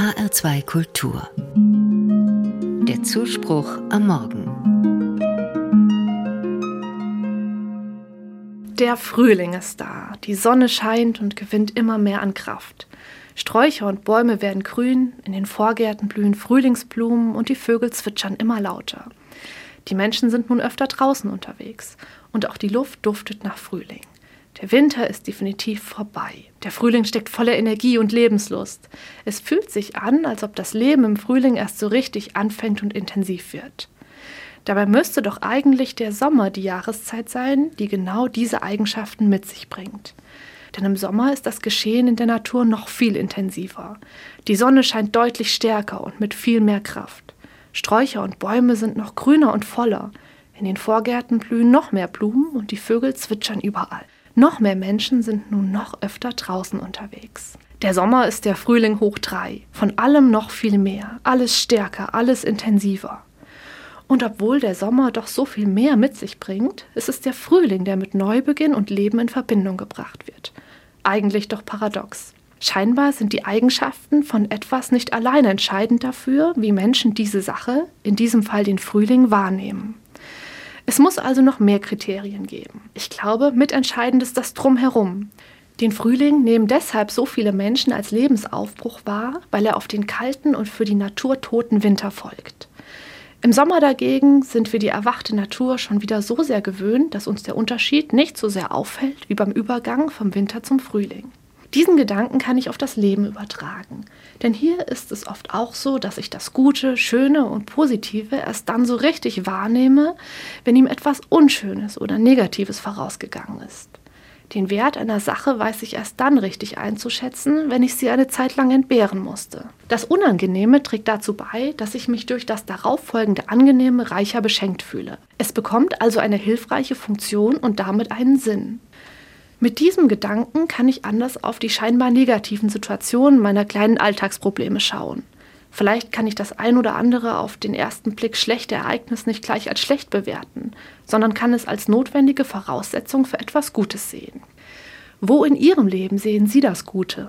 HR2 Kultur. Der Zuspruch am Morgen. Der Frühling ist da. Die Sonne scheint und gewinnt immer mehr an Kraft. Sträucher und Bäume werden grün, in den Vorgärten blühen Frühlingsblumen und die Vögel zwitschern immer lauter. Die Menschen sind nun öfter draußen unterwegs und auch die Luft duftet nach Frühling. Der Winter ist definitiv vorbei. Der Frühling steckt voller Energie und Lebenslust. Es fühlt sich an, als ob das Leben im Frühling erst so richtig anfängt und intensiv wird. Dabei müsste doch eigentlich der Sommer die Jahreszeit sein, die genau diese Eigenschaften mit sich bringt. Denn im Sommer ist das Geschehen in der Natur noch viel intensiver. Die Sonne scheint deutlich stärker und mit viel mehr Kraft. Sträucher und Bäume sind noch grüner und voller. In den Vorgärten blühen noch mehr Blumen und die Vögel zwitschern überall. Noch mehr Menschen sind nun noch öfter draußen unterwegs. Der Sommer ist der Frühling hoch drei. Von allem noch viel mehr. Alles stärker, alles intensiver. Und obwohl der Sommer doch so viel mehr mit sich bringt, ist es der Frühling, der mit Neubeginn und Leben in Verbindung gebracht wird. Eigentlich doch paradox. Scheinbar sind die Eigenschaften von etwas nicht allein entscheidend dafür, wie Menschen diese Sache, in diesem Fall den Frühling, wahrnehmen. Es muss also noch mehr Kriterien geben. Ich glaube, mitentscheidend ist das Drumherum. Den Frühling nehmen deshalb so viele Menschen als Lebensaufbruch wahr, weil er auf den kalten und für die Natur toten Winter folgt. Im Sommer dagegen sind wir die erwachte Natur schon wieder so sehr gewöhnt, dass uns der Unterschied nicht so sehr auffällt wie beim Übergang vom Winter zum Frühling. Diesen Gedanken kann ich auf das Leben übertragen. Denn hier ist es oft auch so, dass ich das Gute, Schöne und Positive erst dann so richtig wahrnehme, wenn ihm etwas Unschönes oder Negatives vorausgegangen ist. Den Wert einer Sache weiß ich erst dann richtig einzuschätzen, wenn ich sie eine Zeit lang entbehren musste. Das Unangenehme trägt dazu bei, dass ich mich durch das darauffolgende Angenehme reicher beschenkt fühle. Es bekommt also eine hilfreiche Funktion und damit einen Sinn. Mit diesem Gedanken kann ich anders auf die scheinbar negativen Situationen meiner kleinen Alltagsprobleme schauen. Vielleicht kann ich das ein oder andere auf den ersten Blick schlechte Ereignis nicht gleich als schlecht bewerten, sondern kann es als notwendige Voraussetzung für etwas Gutes sehen. Wo in Ihrem Leben sehen Sie das Gute?